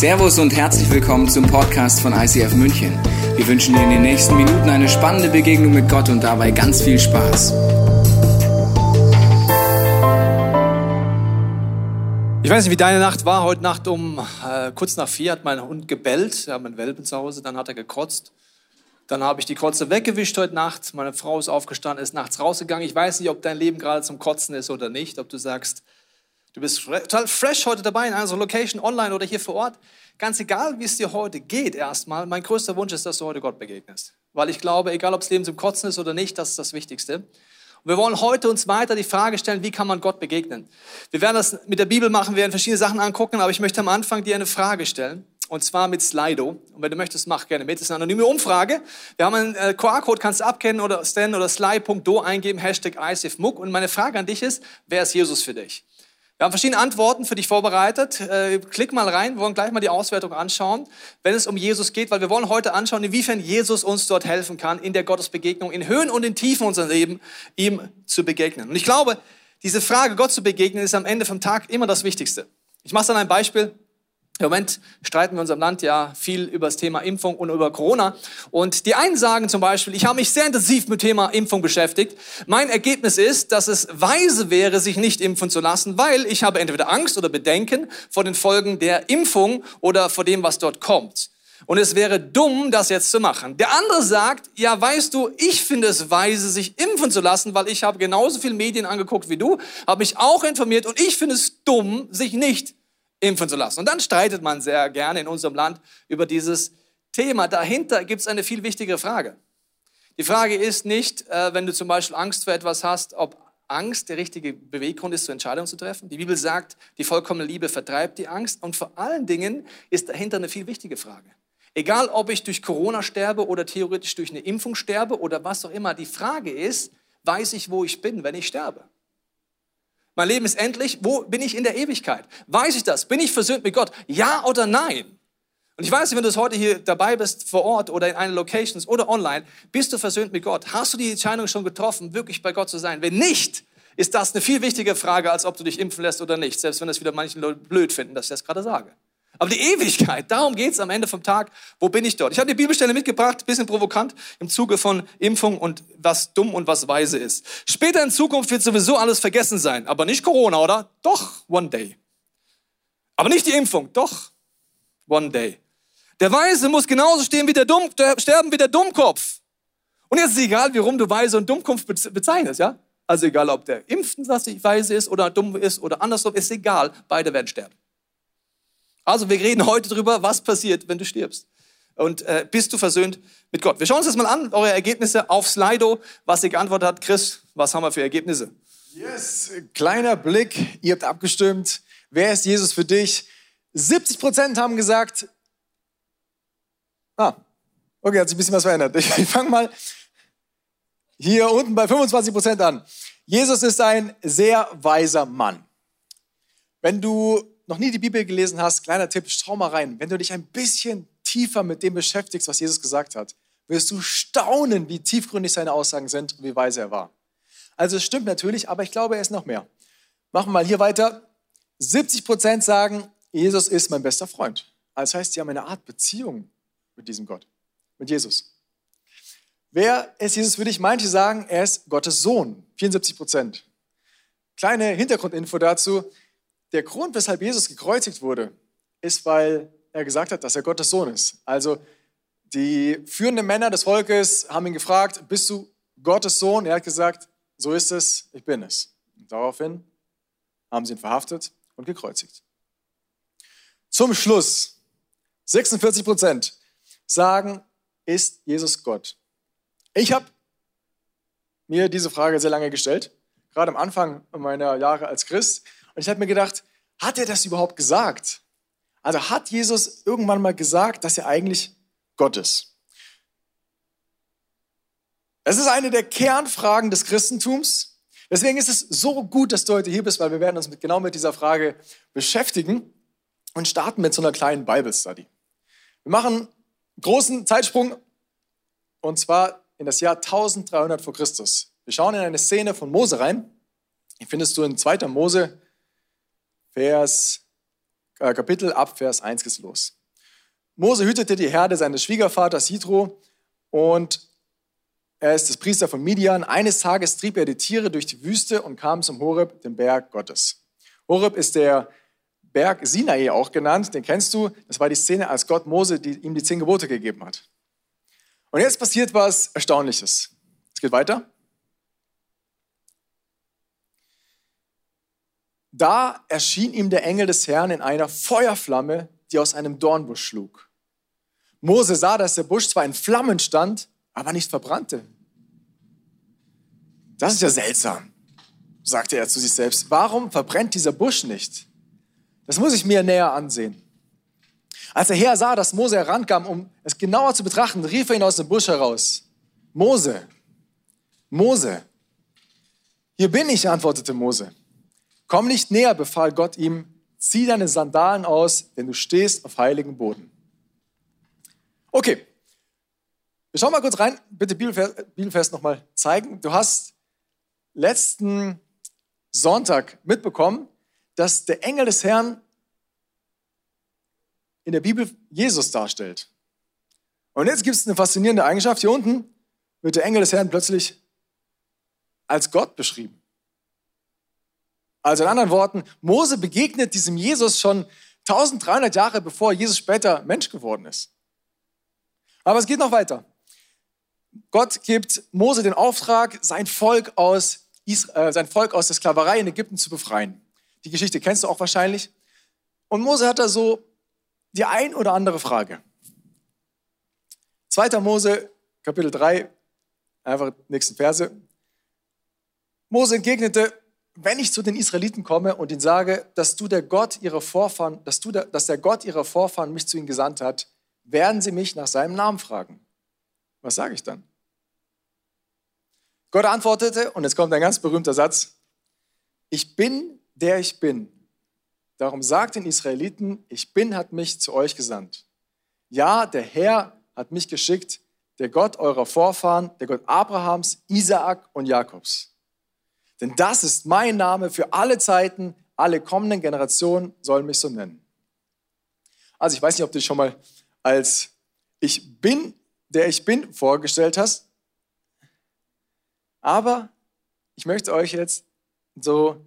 Servus und herzlich willkommen zum Podcast von ICF München. Wir wünschen dir in den nächsten Minuten eine spannende Begegnung mit Gott und dabei ganz viel Spaß. Ich weiß nicht, wie deine Nacht war. Heute Nacht um äh, kurz nach vier hat mein Hund gebellt. Wir haben einen Welpen zu Hause, dann hat er gekotzt. Dann habe ich die Kotze weggewischt heute Nacht. Meine Frau ist aufgestanden, ist nachts rausgegangen. Ich weiß nicht, ob dein Leben gerade zum Kotzen ist oder nicht. Ob du sagst, Du bist total fresh heute dabei in einer Location, online oder hier vor Ort. Ganz egal, wie es dir heute geht, erstmal, mein größter Wunsch ist, dass du heute Gott begegnest. Weil ich glaube, egal ob es Leben zum Kotzen ist oder nicht, das ist das Wichtigste. Und wir wollen heute uns weiter die Frage stellen, wie kann man Gott begegnen? Wir werden das mit der Bibel machen, wir werden verschiedene Sachen angucken, aber ich möchte am Anfang dir eine Frage stellen. Und zwar mit Slido. Und wenn du möchtest, mach gerne mit. Das ist eine anonyme Umfrage. Wir haben einen äh, QR-Code, kannst du abkennen oder scan oder sly.do eingeben, Hashtag ICFMUG. Und meine Frage an dich ist, wer ist Jesus für dich? Wir haben verschiedene Antworten für dich vorbereitet. Äh, klick mal rein, wir wollen gleich mal die Auswertung anschauen, wenn es um Jesus geht, weil wir wollen heute anschauen, inwiefern Jesus uns dort helfen kann, in der Gottesbegegnung, in Höhen und in Tiefen unseres Lebens, ihm zu begegnen. Und ich glaube, diese Frage, Gott zu begegnen, ist am Ende vom Tag immer das Wichtigste. Ich mache dann ein Beispiel. Im Moment streiten wir in unserem Land ja viel über das Thema Impfung und über Corona. Und die einen sagen zum Beispiel, ich habe mich sehr intensiv mit dem Thema Impfung beschäftigt. Mein Ergebnis ist, dass es weise wäre, sich nicht impfen zu lassen, weil ich habe entweder Angst oder Bedenken vor den Folgen der Impfung oder vor dem, was dort kommt. Und es wäre dumm, das jetzt zu machen. Der andere sagt, ja, weißt du, ich finde es weise, sich impfen zu lassen, weil ich habe genauso viel Medien angeguckt wie du, habe mich auch informiert und ich finde es dumm, sich nicht impfen zu lassen. Und dann streitet man sehr gerne in unserem Land über dieses Thema. Dahinter gibt es eine viel wichtigere Frage. Die Frage ist nicht, äh, wenn du zum Beispiel Angst vor etwas hast, ob Angst der richtige Beweggrund ist, zur Entscheidung zu treffen. Die Bibel sagt, die vollkommene Liebe vertreibt die Angst. Und vor allen Dingen ist dahinter eine viel wichtige Frage. Egal, ob ich durch Corona sterbe oder theoretisch durch eine Impfung sterbe oder was auch immer, die Frage ist, weiß ich, wo ich bin, wenn ich sterbe? Mein Leben ist endlich. Wo bin ich in der Ewigkeit? Weiß ich das? Bin ich versöhnt mit Gott? Ja oder nein? Und ich weiß nicht, wenn du heute hier dabei bist, vor Ort oder in einer Location oder online, bist du versöhnt mit Gott? Hast du die Entscheidung schon getroffen, wirklich bei Gott zu sein? Wenn nicht, ist das eine viel wichtigere Frage, als ob du dich impfen lässt oder nicht. Selbst wenn das wieder manche Leute blöd finden, dass ich das gerade sage. Aber die Ewigkeit, darum geht es am Ende vom Tag. Wo bin ich dort? Ich habe die Bibelstelle mitgebracht, bisschen provokant, im Zuge von Impfung und was dumm und was weise ist. Später in Zukunft wird sowieso alles vergessen sein. Aber nicht Corona, oder? Doch, one day. Aber nicht die Impfung, doch, one day. Der Weise muss genauso stehen wie der Dumm, sterben wie der Dummkopf. Und jetzt ist es egal, wie rum du Weise und Dummkopf bezeichnest, ja? Also egal, ob der Impften weise ist oder dumm ist oder andersrum, ist egal, beide werden sterben. Also wir reden heute darüber, was passiert, wenn du stirbst. Und äh, bist du versöhnt mit Gott? Wir schauen uns das mal an, eure Ergebnisse auf Slido, was ihr geantwortet hat. Chris, was haben wir für Ergebnisse? Yes, kleiner Blick, ihr habt abgestimmt. Wer ist Jesus für dich? 70 Prozent haben gesagt, ah, okay, hat sich ein bisschen was verändert. Ich, ich fange mal hier unten bei 25 Prozent an. Jesus ist ein sehr weiser Mann. Wenn du noch nie die Bibel gelesen hast, kleiner Tipp, schau mal rein. Wenn du dich ein bisschen tiefer mit dem beschäftigst, was Jesus gesagt hat, wirst du staunen, wie tiefgründig seine Aussagen sind und wie weise er war. Also es stimmt natürlich, aber ich glaube, er ist noch mehr. Machen wir mal hier weiter. 70 Prozent sagen, Jesus ist mein bester Freund. Also das heißt, sie haben eine Art Beziehung mit diesem Gott, mit Jesus. Wer ist Jesus für dich? Manche sagen, er ist Gottes Sohn. 74 Prozent. Kleine Hintergrundinfo dazu der Grund, weshalb Jesus gekreuzigt wurde, ist, weil er gesagt hat, dass er Gottes Sohn ist. Also die führenden Männer des Volkes haben ihn gefragt, bist du Gottes Sohn? Er hat gesagt, so ist es, ich bin es. Und daraufhin haben sie ihn verhaftet und gekreuzigt. Zum Schluss, 46 Prozent sagen, ist Jesus Gott? Ich habe mir diese Frage sehr lange gestellt, gerade am Anfang meiner Jahre als Christ. Und ich habe mir gedacht, hat er das überhaupt gesagt? Also hat Jesus irgendwann mal gesagt, dass er eigentlich Gott ist? Das ist eine der Kernfragen des Christentums. Deswegen ist es so gut, dass du heute hier bist, weil wir werden uns mit, genau mit dieser Frage beschäftigen und starten mit so einer kleinen Bible Study. Wir machen einen großen Zeitsprung und zwar in das Jahr 1300 vor Christus. Wir schauen in eine Szene von Mose rein. Die findest du in 2. Mose Vers äh, Kapitel ab Vers 1 geht's los. Mose hütete die Herde seines Schwiegervaters Jitro und er ist das Priester von Midian. Eines Tages trieb er die Tiere durch die Wüste und kam zum Horeb, dem Berg Gottes. Horeb ist der Berg Sinai auch genannt, den kennst du. Das war die Szene, als Gott Mose die, ihm die zehn Gebote gegeben hat. Und jetzt passiert was Erstaunliches. Es geht weiter. Da erschien ihm der Engel des Herrn in einer Feuerflamme, die aus einem Dornbusch schlug. Mose sah, dass der Busch zwar in Flammen stand, aber nicht verbrannte. Das ist ja seltsam, sagte er zu sich selbst. Warum verbrennt dieser Busch nicht? Das muss ich mir näher ansehen. Als der Herr sah, dass Mose herankam, um es genauer zu betrachten, rief er ihn aus dem Busch heraus. Mose, Mose, hier bin ich, antwortete Mose. Komm nicht näher, befahl Gott ihm, zieh deine Sandalen aus, denn du stehst auf heiligen Boden. Okay, wir schauen mal kurz rein, bitte Bibelvers nochmal zeigen. Du hast letzten Sonntag mitbekommen, dass der Engel des Herrn in der Bibel Jesus darstellt. Und jetzt gibt es eine faszinierende Eigenschaft. Hier unten wird der Engel des Herrn plötzlich als Gott beschrieben. Also in anderen Worten, Mose begegnet diesem Jesus schon 1300 Jahre bevor Jesus später Mensch geworden ist. Aber es geht noch weiter. Gott gibt Mose den Auftrag, sein Volk aus, äh, sein Volk aus der Sklaverei in Ägypten zu befreien. Die Geschichte kennst du auch wahrscheinlich. Und Mose hat da so die ein oder andere Frage. 2. Mose, Kapitel 3, einfach nächsten Verse. Mose entgegnete, wenn ich zu den Israeliten komme und ihnen sage, dass du der Gott ihrer Vorfahren, dass, du der, dass der Gott ihrer Vorfahren mich zu ihnen gesandt hat, werden sie mich nach seinem Namen fragen. Was sage ich dann? Gott antwortete, und jetzt kommt ein ganz berühmter Satz, ich bin, der ich bin. Darum sagt den Israeliten, ich bin, hat mich zu euch gesandt. Ja, der Herr hat mich geschickt, der Gott eurer Vorfahren, der Gott Abrahams, Isaak und Jakobs. Denn das ist mein Name für alle Zeiten, alle kommenden Generationen sollen mich so nennen. Also ich weiß nicht, ob du dich schon mal als ich bin, der ich bin, vorgestellt hast. Aber ich möchte euch jetzt so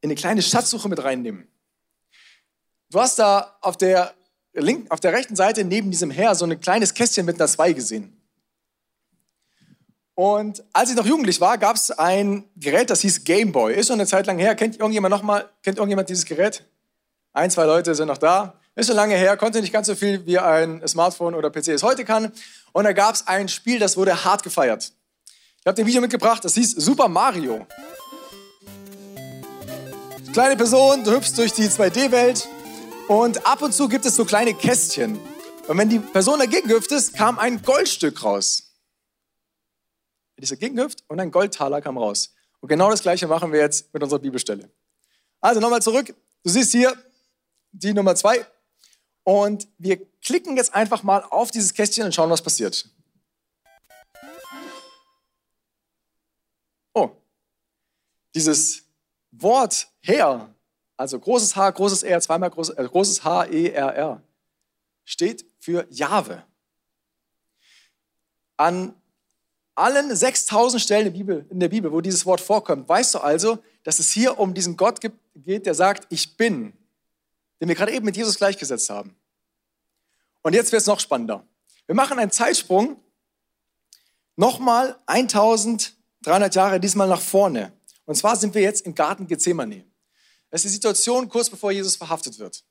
in eine kleine Schatzsuche mit reinnehmen. Du hast da auf der, linken, auf der rechten Seite neben diesem Herr so ein kleines Kästchen mit einer 2 gesehen. Und als ich noch jugendlich war, gab es ein Gerät, das hieß Gameboy. Ist schon eine Zeit lang her. Kennt irgendjemand noch mal, kennt irgendjemand dieses Gerät? Ein, zwei Leute sind noch da. Ist schon lange her, konnte nicht ganz so viel wie ein Smartphone oder PC es heute kann. Und da gab es ein Spiel, das wurde hart gefeiert. Ich habe ein Video mitgebracht, das hieß Super Mario. Kleine Person, du hüpfst durch die 2D-Welt und ab und zu gibt es so kleine Kästchen. Und wenn die Person dagegen hüpft ist, kam ein Goldstück raus ist dagegen gehüpft und ein Goldtaler kam raus. Und genau das Gleiche machen wir jetzt mit unserer Bibelstelle. Also nochmal zurück. Du siehst hier die Nummer zwei. Und wir klicken jetzt einfach mal auf dieses Kästchen und schauen, was passiert. Oh, dieses Wort Herr, also großes H, großes R, zweimal groß, äh, großes H, E, R, R, steht für Jahwe. An allen 6000 Stellen in der, Bibel, in der Bibel, wo dieses Wort vorkommt, weißt du also, dass es hier um diesen Gott geht, der sagt, ich bin, den wir gerade eben mit Jesus gleichgesetzt haben. Und jetzt wird es noch spannender. Wir machen einen Zeitsprung, nochmal 1300 Jahre, diesmal nach vorne. Und zwar sind wir jetzt im Garten Gethsemane. Das ist die Situation kurz bevor Jesus verhaftet wird.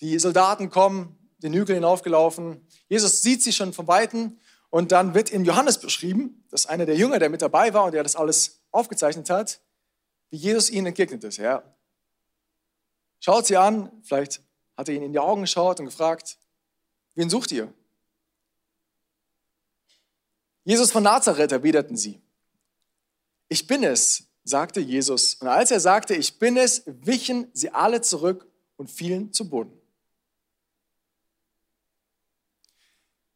Die Soldaten kommen den Hügel hinaufgelaufen. Jesus sieht sie schon von Weitem und dann wird in Johannes beschrieben, dass einer der Jünger, der mit dabei war und der das alles aufgezeichnet hat, wie Jesus ihnen entgegnet ist. Er schaut sie an, vielleicht hat er ihnen in die Augen geschaut und gefragt, wen sucht ihr? Jesus von Nazareth erwiderten sie. Ich bin es, sagte Jesus. Und als er sagte, ich bin es, wichen sie alle zurück und fielen zu Boden.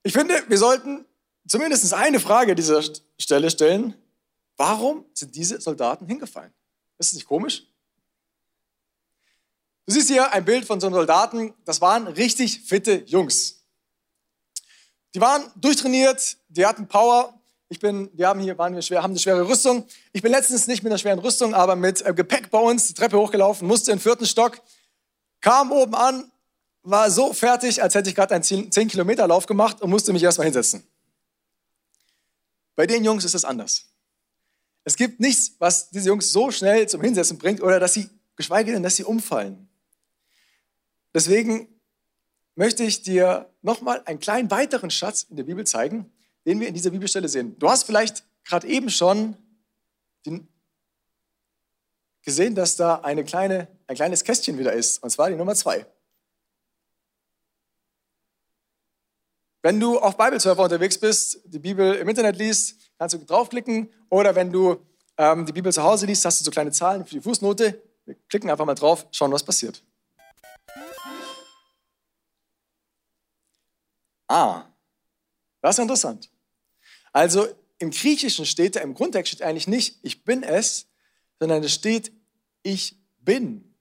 Ich finde, wir sollten zumindest eine Frage an dieser Stelle stellen. Warum sind diese Soldaten hingefallen? Ist es nicht komisch? Du siehst hier ein Bild von so einem Soldaten. Das waren richtig fitte Jungs. Die waren durchtrainiert, die hatten Power. Ich bin, wir haben hier, waren wir schwer, haben eine schwere Rüstung. Ich bin letztens nicht mit einer schweren Rüstung, aber mit äh, Gepäck bei uns die Treppe hochgelaufen, musste in den vierten Stock, kam oben an, war so fertig, als hätte ich gerade einen 10 Kilometer Lauf gemacht und musste mich erstmal hinsetzen. Bei den Jungs ist es anders. Es gibt nichts, was diese Jungs so schnell zum Hinsetzen bringt oder dass sie, geschweige denn, dass sie umfallen. Deswegen möchte ich dir nochmal einen kleinen weiteren Schatz in der Bibel zeigen, den wir in dieser Bibelstelle sehen. Du hast vielleicht gerade eben schon den, gesehen, dass da eine kleine, ein kleines Kästchen wieder ist, und zwar die Nummer zwei. Wenn du auf Bibelserver unterwegs bist, die Bibel im Internet liest, kannst du draufklicken. Oder wenn du ähm, die Bibel zu Hause liest, hast du so kleine Zahlen für die Fußnote. Wir klicken einfach mal drauf, schauen, was passiert. Ah, das ist interessant. Also im Griechischen steht da, im Grundtext steht eigentlich nicht, ich bin es, sondern es steht, ich bin.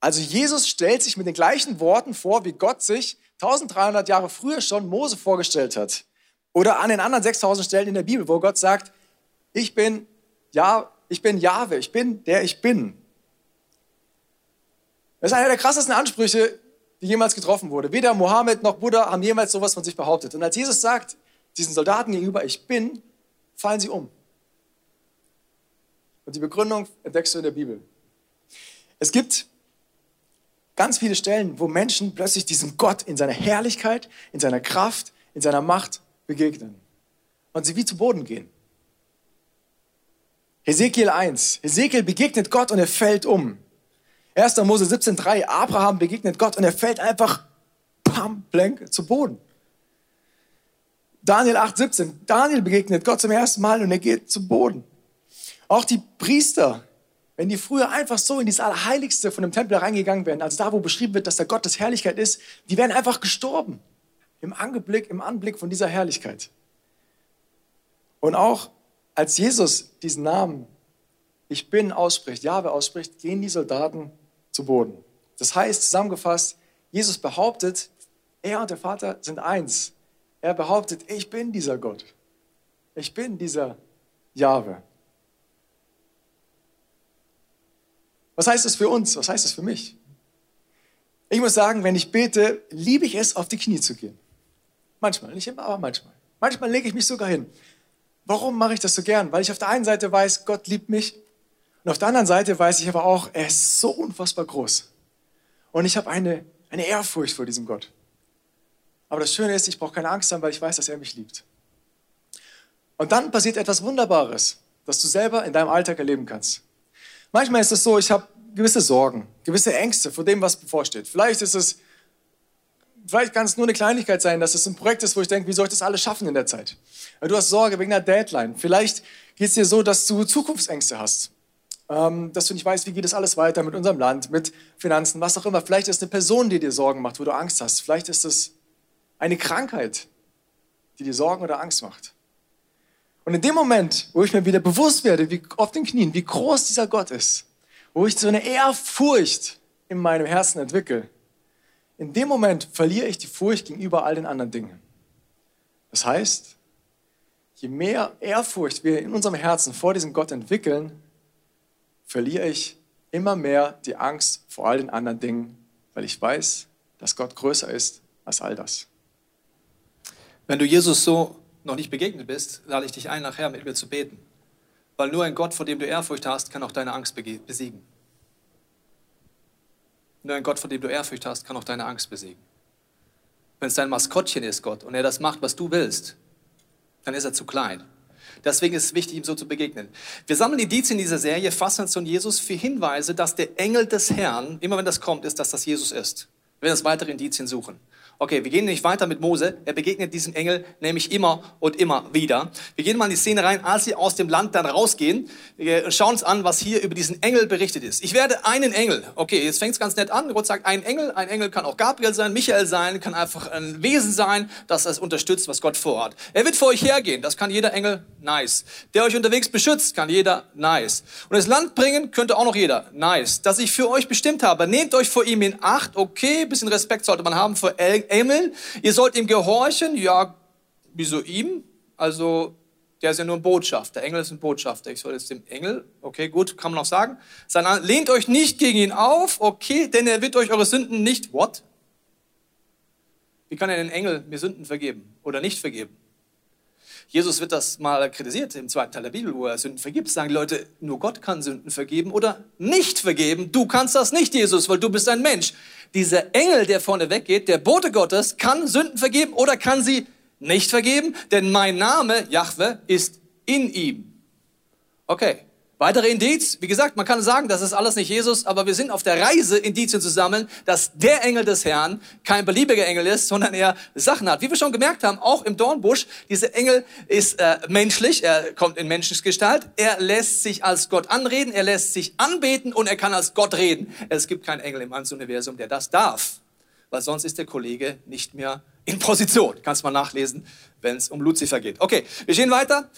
Also Jesus stellt sich mit den gleichen Worten vor, wie Gott sich 1300 Jahre früher schon Mose vorgestellt hat. Oder an den anderen 6000 Stellen in der Bibel, wo Gott sagt, ich bin, ja, ich bin Jahwe, ich bin der ich bin. Das ist einer der krassesten Ansprüche, die jemals getroffen wurde. Weder Mohammed noch Buddha haben jemals sowas von sich behauptet. Und als Jesus sagt, diesen Soldaten gegenüber, ich bin, fallen sie um. Und die Begründung entdeckst du in der Bibel. Es gibt ganz viele Stellen, wo Menschen plötzlich diesem Gott in seiner Herrlichkeit, in seiner Kraft, in seiner Macht begegnen. Und sie wie zu Boden gehen. Hesekiel 1. Hesekiel begegnet Gott und er fällt um. 1. Mose 17,3. Abraham begegnet Gott und er fällt einfach pam, blank zu Boden. Daniel 8,17. Daniel begegnet Gott zum ersten Mal und er geht zu Boden. Auch die Priester, wenn die früher einfach so in das Allerheiligste von dem Tempel reingegangen wären, also da, wo beschrieben wird, dass der Gott des Herrlichkeit ist, die wären einfach gestorben. Im Anblick, im Anblick von dieser Herrlichkeit. Und auch als Jesus diesen Namen Ich bin ausspricht, Jahwe ausspricht, gehen die Soldaten zu Boden. Das heißt, zusammengefasst, Jesus behauptet, er und der Vater sind eins. Er behauptet, ich bin dieser Gott. Ich bin dieser Jahwe. Was heißt das für uns? Was heißt das für mich? Ich muss sagen, wenn ich bete, liebe ich es, auf die Knie zu gehen. Manchmal, nicht immer, aber manchmal. Manchmal lege ich mich sogar hin. Warum mache ich das so gern? Weil ich auf der einen Seite weiß, Gott liebt mich und auf der anderen Seite weiß ich aber auch, er ist so unfassbar groß. Und ich habe eine, eine Ehrfurcht vor diesem Gott. Aber das Schöne ist, ich brauche keine Angst haben, weil ich weiß, dass er mich liebt. Und dann passiert etwas Wunderbares, das du selber in deinem Alltag erleben kannst. Manchmal ist es so, ich habe gewisse Sorgen, gewisse Ängste vor dem, was bevorsteht. Vielleicht ist es, vielleicht kann es nur eine Kleinigkeit sein, dass es ein Projekt ist, wo ich denke, wie soll ich das alles schaffen in der Zeit? Du hast Sorge wegen einer Deadline. Vielleicht geht es dir so, dass du Zukunftsängste hast. Ähm, dass du nicht weißt, wie geht es alles weiter mit unserem Land, mit Finanzen, was auch immer. Vielleicht ist es eine Person, die dir Sorgen macht, wo du Angst hast. Vielleicht ist es eine Krankheit, die dir Sorgen oder Angst macht. Und in dem Moment, wo ich mir wieder bewusst werde, wie auf den Knien, wie groß dieser Gott ist, wo ich so eine Ehrfurcht in meinem Herzen entwickle, in dem Moment verliere ich die Furcht gegenüber all den anderen Dingen. Das heißt, je mehr Ehrfurcht wir in unserem Herzen vor diesem Gott entwickeln, verliere ich immer mehr die Angst vor all den anderen Dingen, weil ich weiß, dass Gott größer ist als all das. Wenn du Jesus so noch nicht begegnet bist, lade ich dich ein, nachher mit mir zu beten. Weil nur ein Gott, vor dem du Ehrfurcht hast, kann auch deine Angst besiegen. Nur ein Gott, vor dem du Ehrfurcht hast, kann auch deine Angst besiegen. Wenn es dein Maskottchen ist, Gott, und er das macht, was du willst, dann ist er zu klein. Deswegen ist es wichtig, ihm so zu begegnen. Wir sammeln Indizien in dieser Serie, Faszination Jesus, für Hinweise, dass der Engel des Herrn, immer wenn das kommt, ist, dass das Jesus ist. Wir werden das weitere Indizien suchen. Okay, wir gehen nicht weiter mit Mose. Er begegnet diesem Engel nämlich immer und immer wieder. Wir gehen mal in die Szene rein, als sie aus dem Land dann rausgehen. Schauen uns an, was hier über diesen Engel berichtet ist. Ich werde einen Engel. Okay, jetzt fängt es ganz nett an. Gott sagt, ein Engel. Ein Engel kann auch Gabriel sein, Michael sein, kann einfach ein Wesen sein, das es unterstützt, was Gott vorhat. Er wird vor euch hergehen. Das kann jeder Engel. Nice. Der euch unterwegs beschützt, kann jeder. Nice. Und das Land bringen könnte auch noch jeder. Nice. Dass ich für euch bestimmt habe. Nehmt euch vor ihm in Acht. Okay, bisschen Respekt sollte man haben vor Engel. Ihr sollt ihm gehorchen. Ja, wieso ihm? Also, der ist ja nur ein Botschafter. Der Engel ist ein Botschafter. Ich soll jetzt dem Engel, okay, gut, kann man auch sagen. Sondern lehnt euch nicht gegen ihn auf, okay, denn er wird euch eure Sünden nicht, what? Wie kann er den Engel mir Sünden vergeben oder nicht vergeben? Jesus wird das mal kritisiert im zweiten Teil der Bibel, wo er Sünden vergibt. Sagen die Leute, nur Gott kann Sünden vergeben oder nicht vergeben. Du kannst das nicht, Jesus, weil du bist ein Mensch. Dieser Engel, der vorne weggeht, der Bote Gottes, kann Sünden vergeben oder kann sie nicht vergeben, denn mein Name, Jahwe, ist in ihm. Okay, Weitere Indiz, wie gesagt, man kann sagen, das ist alles nicht Jesus, aber wir sind auf der Reise, Indizien zu sammeln, dass der Engel des Herrn kein beliebiger Engel ist, sondern er Sachen hat. Wie wir schon gemerkt haben, auch im Dornbusch, dieser Engel ist äh, menschlich, er kommt in Menschensgestalt, er lässt sich als Gott anreden, er lässt sich anbeten und er kann als Gott reden. Es gibt keinen Engel im Universum, der das darf, weil sonst ist der Kollege nicht mehr in Position. Kannst mal nachlesen, wenn es um Luzifer geht. Okay, wir gehen weiter.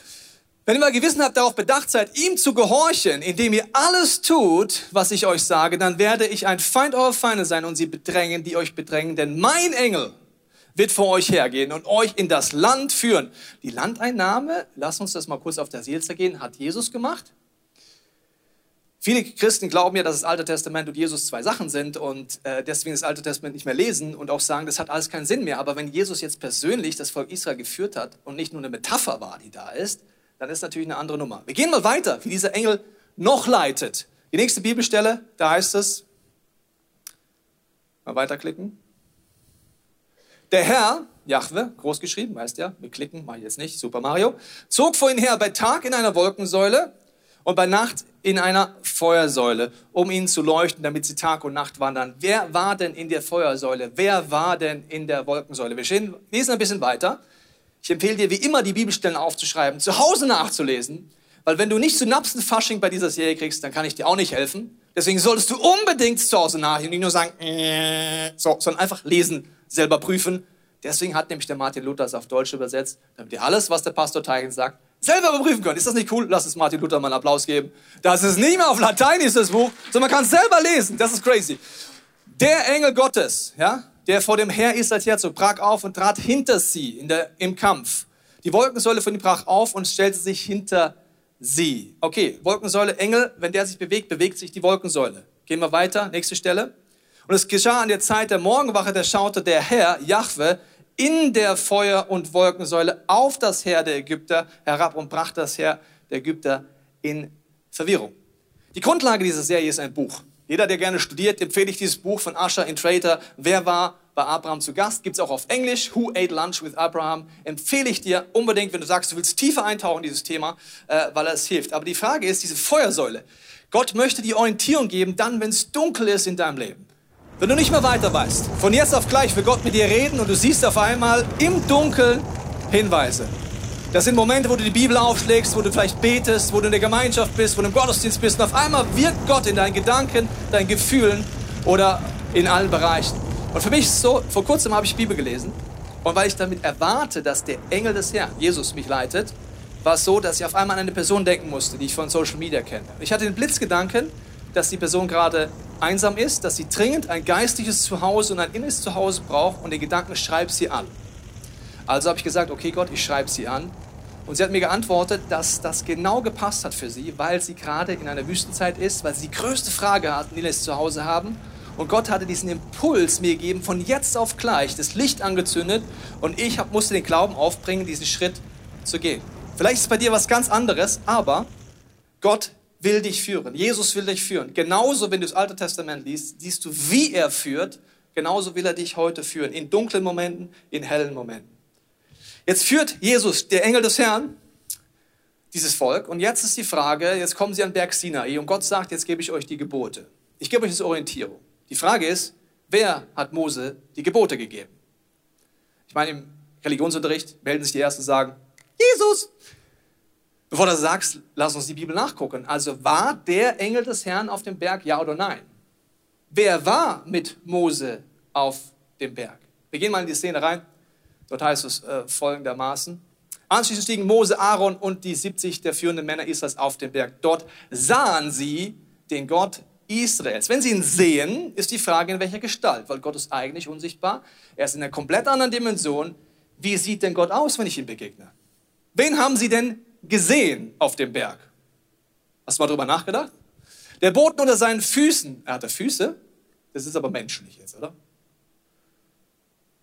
Wenn ihr mal gewissenhaft darauf bedacht seid, ihm zu gehorchen, indem ihr alles tut, was ich euch sage, dann werde ich ein Feind eurer Feinde sein und sie bedrängen, die euch bedrängen, denn mein Engel wird vor euch hergehen und euch in das Land führen. Die Landeinnahme, lass uns das mal kurz auf der Seele zergehen, hat Jesus gemacht. Viele Christen glauben ja, dass das Alte Testament und Jesus zwei Sachen sind und äh, deswegen das Alte Testament nicht mehr lesen und auch sagen, das hat alles keinen Sinn mehr. Aber wenn Jesus jetzt persönlich das Volk Israel geführt hat und nicht nur eine Metapher war, die da ist, dann ist natürlich eine andere Nummer. Wir gehen mal weiter, wie dieser Engel noch leitet. Die nächste Bibelstelle, da heißt es, mal weiterklicken. Der Herr, Jahwe, groß geschrieben, weißt ja, wir klicken, mache ich jetzt nicht, Super Mario, zog vor ihn her bei Tag in einer Wolkensäule und bei Nacht in einer Feuersäule, um ihn zu leuchten, damit sie Tag und Nacht wandern. Wer war denn in der Feuersäule? Wer war denn in der Wolkensäule? Wir lesen ein bisschen weiter. Ich empfehle dir, wie immer, die Bibelstellen aufzuschreiben, zu Hause nachzulesen, weil wenn du nicht Synapsenfasching bei dieser Serie kriegst, dann kann ich dir auch nicht helfen. Deswegen solltest du unbedingt zu Hause nachlesen nicht nur sagen, äh, so, sondern einfach lesen, selber prüfen. Deswegen hat nämlich der Martin Luther es auf Deutsch übersetzt, damit ihr alles, was der Pastor Teigen sagt, selber überprüfen könnt. Ist das nicht cool? Lass es Martin Luther mal einen Applaus geben. Das ist nicht mehr auf Latein, ist das Buch, sondern man kann es selber lesen. Das ist crazy. Der Engel Gottes, ja, der vor dem Herr Israels herzog, brach auf und trat hinter sie in der, im Kampf. Die Wolkensäule von ihm brach auf und stellte sich hinter sie. Okay, Wolkensäule, Engel, wenn der sich bewegt, bewegt sich die Wolkensäule. Gehen wir weiter, nächste Stelle. Und es geschah an der Zeit der Morgenwache, da schaute der Herr, Jahwe, in der Feuer- und Wolkensäule auf das Heer der Ägypter herab und brachte das Heer der Ägypter in Verwirrung. Die Grundlage dieser Serie ist ein Buch. Jeder, der gerne studiert, empfehle ich dieses Buch von Asher in Traitor. Wer war bei Abraham zu Gast? Gibt es auch auf Englisch. Who ate lunch with Abraham? Empfehle ich dir unbedingt, wenn du sagst, du willst tiefer eintauchen in dieses Thema, äh, weil es hilft. Aber die Frage ist, diese Feuersäule. Gott möchte dir Orientierung geben, dann, wenn es dunkel ist in deinem Leben. Wenn du nicht mehr weiter weißt, von jetzt auf gleich will Gott mit dir reden und du siehst auf einmal im Dunkeln Hinweise. Das sind Momente, wo du die Bibel aufschlägst, wo du vielleicht betest, wo du in der Gemeinschaft bist, wo du im Gottesdienst bist. Und auf einmal wirkt Gott in deinen Gedanken, deinen Gefühlen oder in allen Bereichen. Und für mich ist es so, vor kurzem habe ich Bibel gelesen. Und weil ich damit erwarte, dass der Engel des Herrn, Jesus, mich leitet, war es so, dass ich auf einmal an eine Person denken musste, die ich von Social Media kenne. Ich hatte den Blitzgedanken, dass die Person gerade einsam ist, dass sie dringend ein geistliches Zuhause und ein inneres Zuhause braucht und den Gedanken, schreib sie an. Also habe ich gesagt, okay Gott, ich schreibe sie an. Und sie hat mir geantwortet, dass das genau gepasst hat für sie, weil sie gerade in einer Wüstenzeit ist, weil sie die größte Frage hat, die sie zu Hause haben. Und Gott hatte diesen Impuls mir gegeben, von jetzt auf gleich das Licht angezündet und ich hab, musste den Glauben aufbringen, diesen Schritt zu gehen. Vielleicht ist bei dir was ganz anderes, aber Gott will dich führen. Jesus will dich führen. Genauso, wenn du das Alte Testament liest, siehst du, wie er führt. Genauso will er dich heute führen. In dunklen Momenten, in hellen Momenten. Jetzt führt Jesus, der Engel des Herrn, dieses Volk. Und jetzt ist die Frage, jetzt kommen sie an Berg Sinai und Gott sagt, jetzt gebe ich euch die Gebote. Ich gebe euch jetzt Orientierung. Die Frage ist, wer hat Mose die Gebote gegeben? Ich meine, im Religionsunterricht melden sich die Ersten und sagen, Jesus. Bevor du das sagst, lass uns die Bibel nachgucken. Also war der Engel des Herrn auf dem Berg, ja oder nein? Wer war mit Mose auf dem Berg? Wir gehen mal in die Szene rein. Dort heißt es äh, folgendermaßen. Anschließend stiegen Mose, Aaron und die 70 der führenden Männer Israels auf den Berg. Dort sahen sie den Gott Israels. Wenn sie ihn sehen, ist die Frage, in welcher Gestalt, weil Gott ist eigentlich unsichtbar. Er ist in einer komplett anderen Dimension. Wie sieht denn Gott aus, wenn ich ihm begegne? Wen haben sie denn gesehen auf dem Berg? Hast du mal drüber nachgedacht? Der Boden unter seinen Füßen, er hatte Füße, das ist aber menschlich jetzt, oder?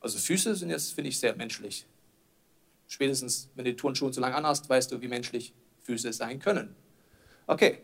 Also Füße sind jetzt, finde ich, sehr menschlich. Spätestens, wenn du die Turnschuhe zu lang anhast, weißt du, wie menschlich Füße sein können. Okay.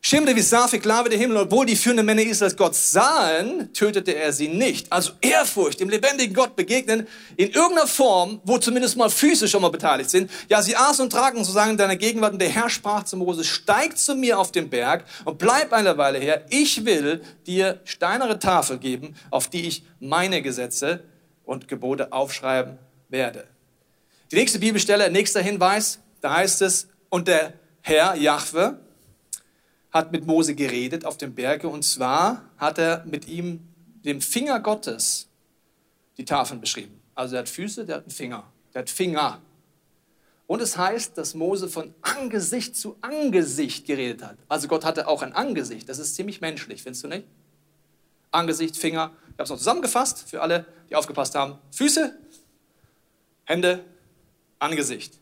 Schimmte wie Safik, Lave der Himmel, obwohl die führenden Männer Israels Gott sahen, tötete er sie nicht. Also Ehrfurcht, dem lebendigen Gott begegnen, in irgendeiner Form, wo zumindest mal Füße schon mal beteiligt sind. Ja, sie aßen und tranken sozusagen in deiner Gegenwart und der Herr sprach zu Mose, steig zu mir auf den Berg und bleib eine Weile her. Ich will dir steinere Tafel geben, auf die ich meine Gesetze und Gebote aufschreiben werde. Die nächste Bibelstelle, nächster Hinweis, da heißt es, und der Herr, Jahwe, hat mit Mose geredet auf dem Berge und zwar hat er mit ihm dem Finger Gottes die Tafeln beschrieben. Also er hat Füße, der hat einen Finger, der hat Finger. Und es heißt, dass Mose von Angesicht zu Angesicht geredet hat. Also Gott hatte auch ein Angesicht. Das ist ziemlich menschlich, findest du nicht? Angesicht, Finger. Ich habe es noch zusammengefasst für alle, die aufgepasst haben. Füße, Hände, Angesicht.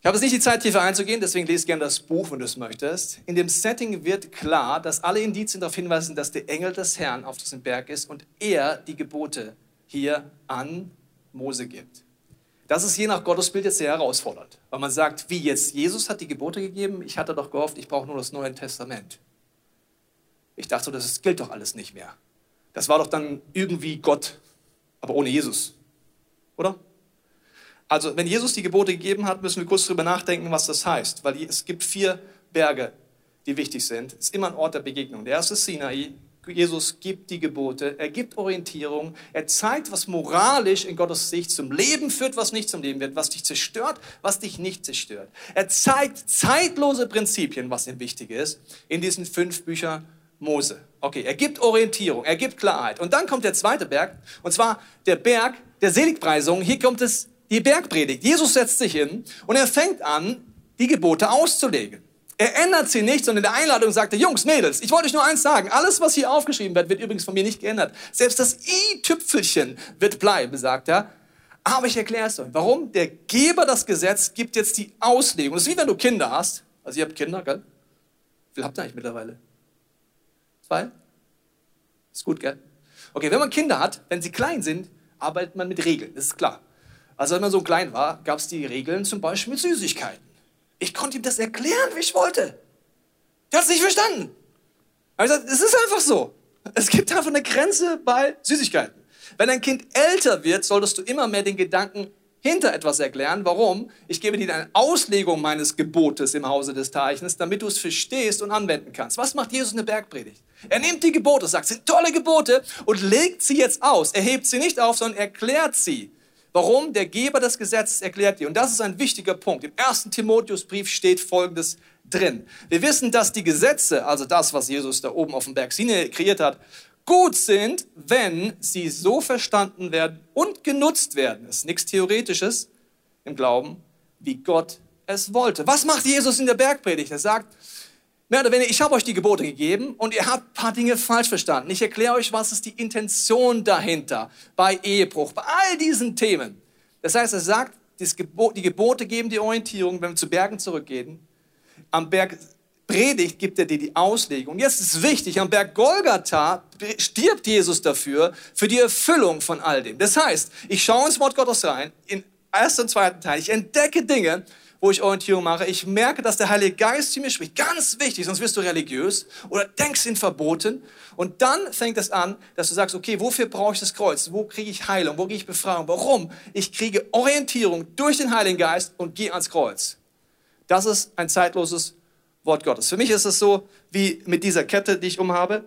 Ich habe jetzt nicht die Zeit, tiefer einzugehen, deswegen lese gerne das Buch, wenn du es möchtest. In dem Setting wird klar, dass alle Indizien darauf hinweisen, dass der Engel des Herrn auf diesem Berg ist und er die Gebote hier an Mose gibt. Das ist je nach Gottesbild jetzt sehr herausfordernd, weil man sagt, wie jetzt, Jesus hat die Gebote gegeben, ich hatte doch gehofft, ich brauche nur das Neue Testament. Ich dachte, das gilt doch alles nicht mehr. Das war doch dann irgendwie Gott, aber ohne Jesus, oder? Also, wenn Jesus die Gebote gegeben hat, müssen wir kurz darüber nachdenken, was das heißt. Weil es gibt vier Berge, die wichtig sind. Es ist immer ein Ort der Begegnung. Der erste ist Sinai. Jesus gibt die Gebote, er gibt Orientierung, er zeigt, was moralisch in Gottes Sicht zum Leben führt, was nicht zum Leben wird, was dich zerstört, was dich nicht zerstört. Er zeigt zeitlose Prinzipien, was ihm wichtig ist, in diesen fünf Büchern Mose. Okay, er gibt Orientierung, er gibt Klarheit. Und dann kommt der zweite Berg, und zwar der Berg der Seligpreisung. Hier kommt es die Bergpredigt. Jesus setzt sich hin und er fängt an, die Gebote auszulegen. Er ändert sie nicht, sondern in der Einladung sagt er, Jungs, Mädels, ich wollte euch nur eins sagen. Alles, was hier aufgeschrieben wird, wird übrigens von mir nicht geändert. Selbst das I-Tüpfelchen wird bleiben, sagt er. Aber ich erkläre es euch. Warum? Der Geber das Gesetz gibt jetzt die Auslegung. Das ist wie wenn du Kinder hast. Also ihr habt Kinder, gell? Wie viel habt ihr eigentlich mittlerweile? Zwei? Ist gut, gell? Okay, wenn man Kinder hat, wenn sie klein sind, arbeitet man mit Regeln. Das ist klar. Also als man so klein war, gab es die Regeln zum Beispiel mit Süßigkeiten. Ich konnte ihm das erklären, wie ich wollte. Der hat es nicht verstanden. Also es ist einfach so. Es gibt einfach eine Grenze bei Süßigkeiten. Wenn ein Kind älter wird, solltest du immer mehr den Gedanken hinter etwas erklären. Warum? Ich gebe dir eine Auslegung meines Gebotes im Hause des Teichens, damit du es verstehst und anwenden kannst. Was macht Jesus in der Bergpredigt? Er nimmt die Gebote, sagt, sind tolle Gebote und legt sie jetzt aus. Er hebt sie nicht auf, sondern erklärt sie. Warum? Der Geber des Gesetzes erklärt dir. Und das ist ein wichtiger Punkt. Im ersten Timotheusbrief steht Folgendes drin. Wir wissen, dass die Gesetze, also das, was Jesus da oben auf dem Berg Sinai kreiert hat, gut sind, wenn sie so verstanden werden und genutzt werden. Das ist nichts Theoretisches im Glauben, wie Gott es wollte. Was macht Jesus in der Bergpredigt? Er sagt, Mehr oder weniger, ich habe euch die Gebote gegeben und ihr habt ein paar Dinge falsch verstanden. Ich erkläre euch, was ist die Intention dahinter bei Ehebruch, bei all diesen Themen. Das heißt, er sagt, die Gebote geben die Orientierung, wenn wir zu Bergen zurückgehen. Am Berg Predigt gibt er dir die Auslegung. Jetzt ist wichtig, am Berg Golgatha stirbt Jesus dafür, für die Erfüllung von all dem. Das heißt, ich schaue ins Wort Gottes rein, in ersten und zweiten Teil, ich entdecke Dinge, wo ich Orientierung mache. Ich merke, dass der Heilige Geist zu mir spricht. Ganz wichtig, sonst wirst du religiös oder denkst in Verboten. Und dann fängt es an, dass du sagst, okay, wofür brauche ich das Kreuz? Wo kriege ich Heilung? Wo kriege ich Befreiung? Warum? Ich kriege Orientierung durch den Heiligen Geist und gehe ans Kreuz. Das ist ein zeitloses Wort Gottes. Für mich ist es so wie mit dieser Kette, die ich umhabe.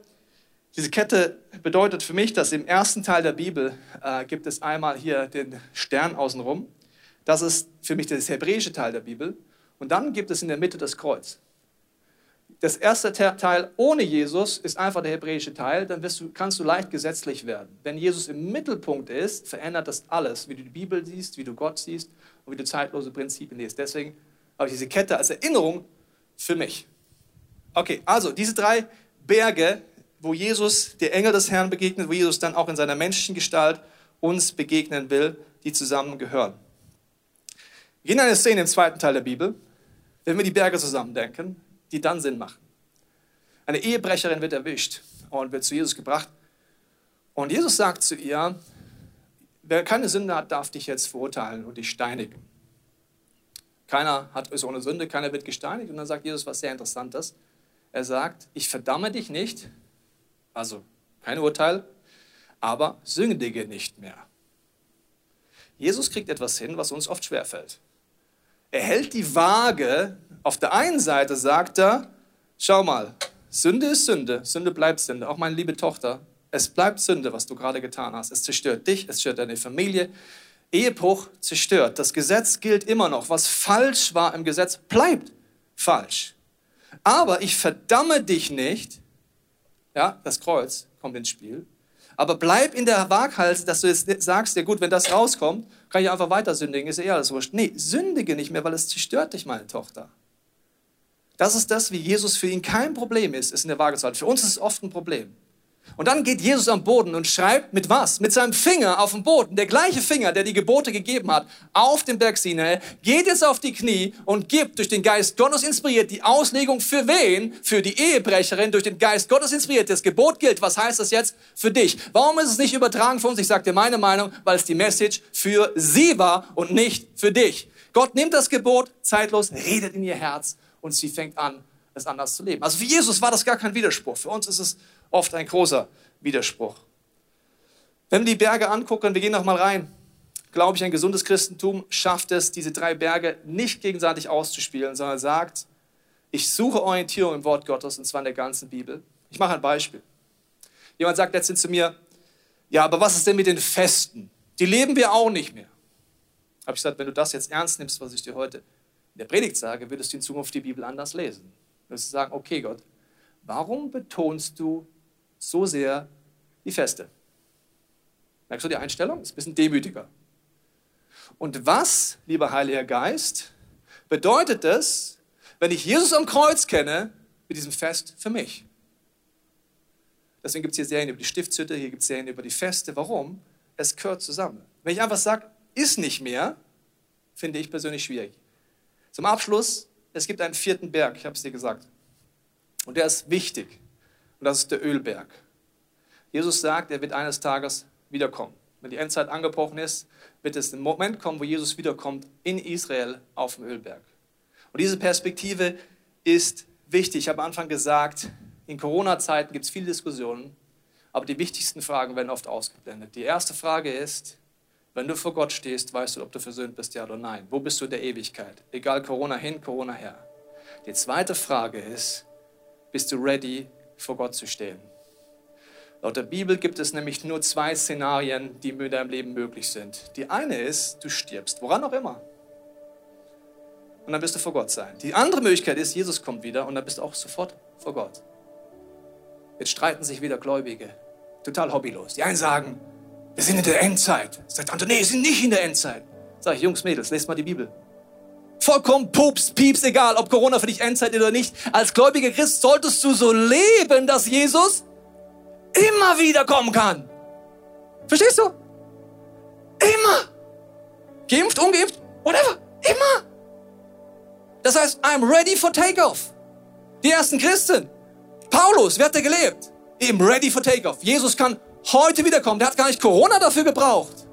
Diese Kette bedeutet für mich, dass im ersten Teil der Bibel äh, gibt es einmal hier den Stern außenrum. Das ist für mich das hebräische Teil der Bibel. Und dann gibt es in der Mitte das Kreuz. Das erste Teil ohne Jesus ist einfach der hebräische Teil, dann du, kannst du leicht gesetzlich werden. Wenn Jesus im Mittelpunkt ist, verändert das alles, wie du die Bibel siehst, wie du Gott siehst und wie du zeitlose Prinzipien liest. Deswegen habe ich diese Kette als Erinnerung für mich. Okay, also diese drei Berge wo Jesus, der Engel des Herrn begegnet, wo Jesus dann auch in seiner menschlichen Gestalt uns begegnen will, die zusammengehören. Wir gehen eine Szene im zweiten Teil der Bibel, wenn wir die Berge zusammendenken, die dann Sinn machen. Eine Ehebrecherin wird erwischt und wird zu Jesus gebracht. Und Jesus sagt zu ihr, wer keine Sünde hat, darf dich jetzt verurteilen und dich steinigen. Keiner hat ist ohne Sünde, keiner wird gesteinigt. Und dann sagt Jesus was sehr Interessantes. Er sagt, ich verdamme dich nicht, also kein Urteil, aber sündige nicht mehr. Jesus kriegt etwas hin, was uns oft schwerfällt. Er hält die Waage. Auf der einen Seite sagt er, schau mal, Sünde ist Sünde, Sünde bleibt Sünde. Auch meine liebe Tochter, es bleibt Sünde, was du gerade getan hast. Es zerstört dich, es zerstört deine Familie. Ehebruch zerstört. Das Gesetz gilt immer noch. Was falsch war im Gesetz, bleibt falsch. Aber ich verdamme dich nicht, ja, das Kreuz kommt ins Spiel. Aber bleib in der Waaghalse, dass du jetzt sagst, ja gut, wenn das rauskommt, kann ich einfach weiter sündigen, ist ja alles wurscht. Nee, sündige nicht mehr, weil es zerstört dich, meine Tochter. Das ist das, wie Jesus für ihn kein Problem ist, ist in der Waage zu halten. Für uns ist es oft ein Problem. Und dann geht Jesus am Boden und schreibt mit was? Mit seinem Finger auf dem Boden. Der gleiche Finger, der die Gebote gegeben hat, auf dem Berg Sinai, geht jetzt auf die Knie und gibt durch den Geist Gottes inspiriert die Auslegung für wen? Für die Ehebrecherin, durch den Geist Gottes inspiriert. Das Gebot gilt. Was heißt das jetzt für dich? Warum ist es nicht übertragen für uns? Ich sage dir meine Meinung, weil es die Message für sie war und nicht für dich. Gott nimmt das Gebot zeitlos, redet in ihr Herz und sie fängt an, es anders zu leben. Also für Jesus war das gar kein Widerspruch. Für uns ist es oft ein großer Widerspruch. Wenn wir die Berge angucken, wir gehen noch mal rein, glaube ich, ein gesundes Christentum schafft es, diese drei Berge nicht gegenseitig auszuspielen, sondern sagt, ich suche Orientierung im Wort Gottes, und zwar in der ganzen Bibel. Ich mache ein Beispiel. Jemand sagt letztens zu mir, ja, aber was ist denn mit den Festen? Die leben wir auch nicht mehr. Habe ich gesagt, wenn du das jetzt ernst nimmst, was ich dir heute in der Predigt sage, würdest du in Zukunft die Bibel anders lesen. Du wirst sagen, okay Gott, warum betonst du so sehr die Feste. Merkst du die Einstellung? Ist ein bisschen demütiger. Und was, lieber Heiliger Geist, bedeutet es, wenn ich Jesus am Kreuz kenne, mit diesem Fest für mich? Deswegen gibt es hier Serien über die Stiftshütte, hier gibt es Serien über die Feste. Warum? Es gehört zusammen. Wenn ich einfach sage, ist nicht mehr, finde ich persönlich schwierig. Zum Abschluss, es gibt einen vierten Berg, ich habe es dir gesagt. Und der ist wichtig. Und das ist der Ölberg. Jesus sagt, er wird eines Tages wiederkommen. Wenn die Endzeit angebrochen ist, wird es ein Moment kommen, wo Jesus wiederkommt in Israel auf dem Ölberg. Und diese Perspektive ist wichtig. Ich habe am Anfang gesagt, in Corona-Zeiten gibt es viele Diskussionen, aber die wichtigsten Fragen werden oft ausgeblendet. Die erste Frage ist, wenn du vor Gott stehst, weißt du, ob du versöhnt bist, ja oder nein. Wo bist du in der Ewigkeit? Egal Corona hin, Corona her. Die zweite Frage ist, bist du ready vor Gott zu stehen. Laut der Bibel gibt es nämlich nur zwei Szenarien, die in deinem Leben möglich sind. Die eine ist, du stirbst, woran auch immer. Und dann wirst du vor Gott sein. Die andere Möglichkeit ist, Jesus kommt wieder und dann bist du auch sofort vor Gott. Jetzt streiten sich wieder Gläubige. Total hobbylos. Die einen sagen, wir sind in der Endzeit. Sagt nee, wir sind nicht in der Endzeit. Sag ich, Jungs, Mädels, lest mal die Bibel. Vollkommen pups, pieps, egal, ob Corona für dich Endzeit oder nicht. Als gläubiger Christ solltest du so leben, dass Jesus immer wieder kommen kann. Verstehst du? Immer. Geimpft, ungeimpft, whatever. Immer. Das heißt, I'm ready for takeoff. Die ersten Christen. Paulus, wer hat der gelebt? Eben ready for takeoff. Jesus kann heute wiederkommen. Der hat gar nicht Corona dafür gebraucht.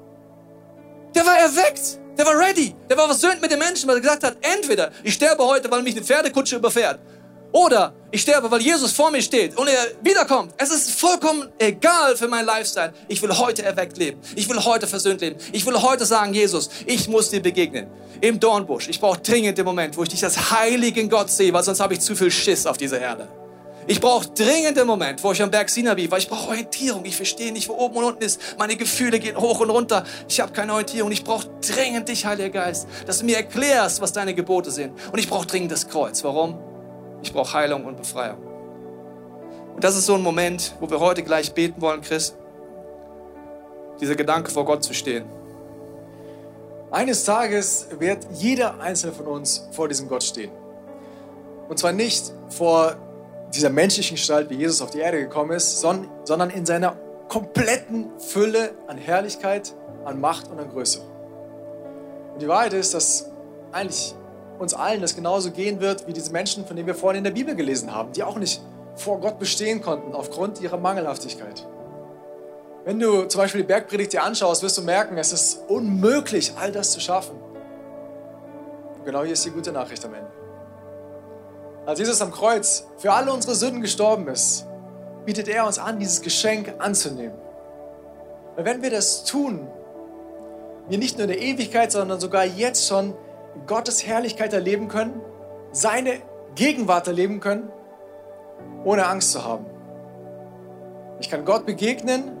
Der war erweckt. Der war ready. Der war versöhnt mit den Menschen, weil er gesagt hat, entweder ich sterbe heute, weil mich eine Pferdekutsche überfährt. Oder ich sterbe, weil Jesus vor mir steht und er wiederkommt. Es ist vollkommen egal für meinen Lifestyle. Ich will heute erweckt leben. Ich will heute versöhnt leben. Ich will heute sagen, Jesus, ich muss dir begegnen. Im Dornbusch. Ich brauche dringend den Moment, wo ich dich als heiligen Gott sehe, weil sonst habe ich zu viel Schiss auf dieser Erde. Ich brauche dringend den Moment, wo ich am Berg Sinai war. Ich brauche Orientierung. Ich verstehe nicht, wo oben und unten ist. Meine Gefühle gehen hoch und runter. Ich habe keine Orientierung. Ich brauche dringend dich, Heiliger Geist, dass du mir erklärst, was deine Gebote sind. Und ich brauche dringend das Kreuz. Warum? Ich brauche Heilung und Befreiung. Und das ist so ein Moment, wo wir heute gleich beten wollen, Chris. Dieser Gedanke vor Gott zu stehen. Eines Tages wird jeder einzelne von uns vor diesem Gott stehen. Und zwar nicht vor dieser menschlichen Gestalt, wie Jesus auf die Erde gekommen ist, sondern in seiner kompletten Fülle an Herrlichkeit, an Macht und an Größe. Und die Wahrheit ist, dass eigentlich uns allen das genauso gehen wird wie diese Menschen, von denen wir vorhin in der Bibel gelesen haben, die auch nicht vor Gott bestehen konnten aufgrund ihrer Mangelhaftigkeit. Wenn du zum Beispiel die Bergpredigt dir anschaust, wirst du merken, es ist unmöglich, all das zu schaffen. Und genau hier ist die gute Nachricht am Ende. Als Jesus am Kreuz für alle unsere Sünden gestorben ist, bietet er uns an, dieses Geschenk anzunehmen. Weil wenn wir das tun, wir nicht nur in der Ewigkeit, sondern sogar jetzt schon Gottes Herrlichkeit erleben können, seine Gegenwart erleben können, ohne Angst zu haben. Ich kann Gott begegnen,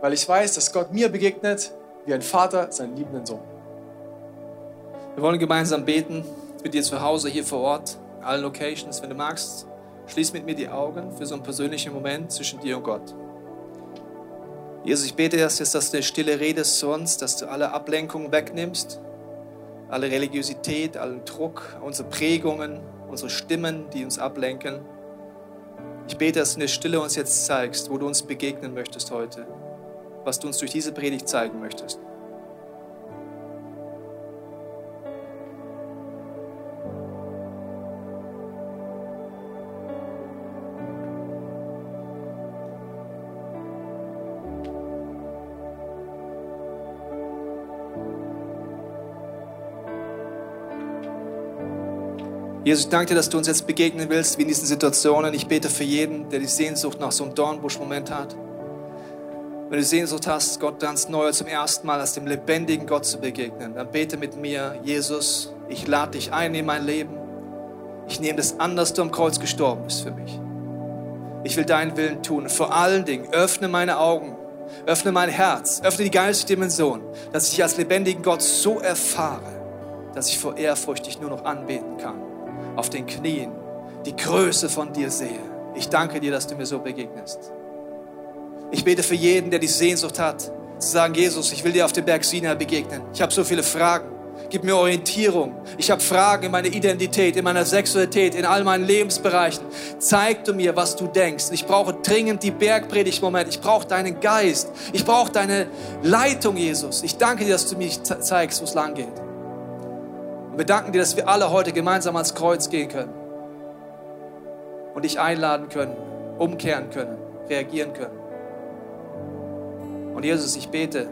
weil ich weiß, dass Gott mir begegnet wie ein Vater seinen liebenden Sohn. Wir wollen gemeinsam beten mit dir zu Hause hier vor Ort allen Locations. Wenn du magst, schließ mit mir die Augen für so einen persönlichen Moment zwischen dir und Gott. Jesus, ich bete erst, dass du stille Rede zu uns, dass du alle Ablenkungen wegnimmst, alle Religiosität, allen Druck, unsere Prägungen, unsere Stimmen, die uns ablenken. Ich bete, dass du in der Stille uns jetzt zeigst, wo du uns begegnen möchtest heute, was du uns durch diese Predigt zeigen möchtest. Jesus, ich danke dir, dass du uns jetzt begegnen willst, wie in diesen Situationen. Ich bete für jeden, der die Sehnsucht nach so einem Dornbusch-Moment hat. Wenn du Sehnsucht hast, Gott ganz neu zum ersten Mal als dem lebendigen Gott zu begegnen, dann bete mit mir, Jesus, ich lade dich ein in mein Leben. Ich nehme das an, dass du am Kreuz gestorben bist für mich. Ich will deinen Willen tun. Vor allen Dingen öffne meine Augen, öffne mein Herz, öffne die geistige Dimension, dass ich als lebendigen Gott so erfahre, dass ich vor Ehrfurcht dich nur noch anbeten kann auf den Knien die Größe von dir sehe. Ich danke dir, dass du mir so begegnest. Ich bete für jeden, der die Sehnsucht hat, zu sagen, Jesus, ich will dir auf dem Berg Sinai begegnen. Ich habe so viele Fragen. Gib mir Orientierung. Ich habe Fragen in meiner Identität, in meiner Sexualität, in all meinen Lebensbereichen. Zeig du mir, was du denkst. Ich brauche dringend die Bergpredigt-Moment. Ich brauche deinen Geist. Ich brauche deine Leitung, Jesus. Ich danke dir, dass du mir zeigst, wo es lang geht. Und wir danken dir, dass wir alle heute gemeinsam ans Kreuz gehen können und dich einladen können, umkehren können, reagieren können. Und Jesus, ich bete,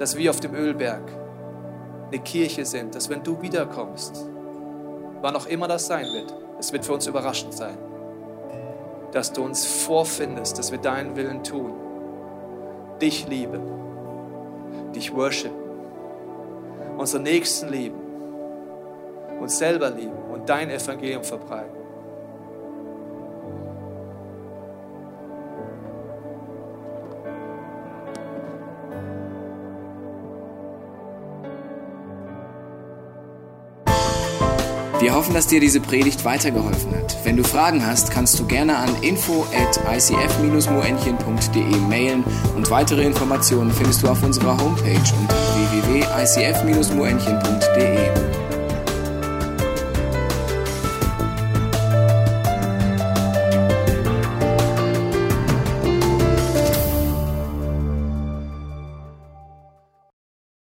dass wir auf dem Ölberg eine Kirche sind, dass wenn du wiederkommst, wann auch immer das sein wird, es wird für uns überraschend sein, dass du uns vorfindest, dass wir deinen Willen tun, dich lieben, dich worshipen, unsere Nächsten lieben uns selber lieben und dein Evangelium verbreiten. Wir hoffen, dass dir diese Predigt weitergeholfen hat. Wenn du Fragen hast, kannst du gerne an info at icf-moenchen.de mailen und weitere Informationen findest du auf unserer Homepage unter www.icf-moenchen.de.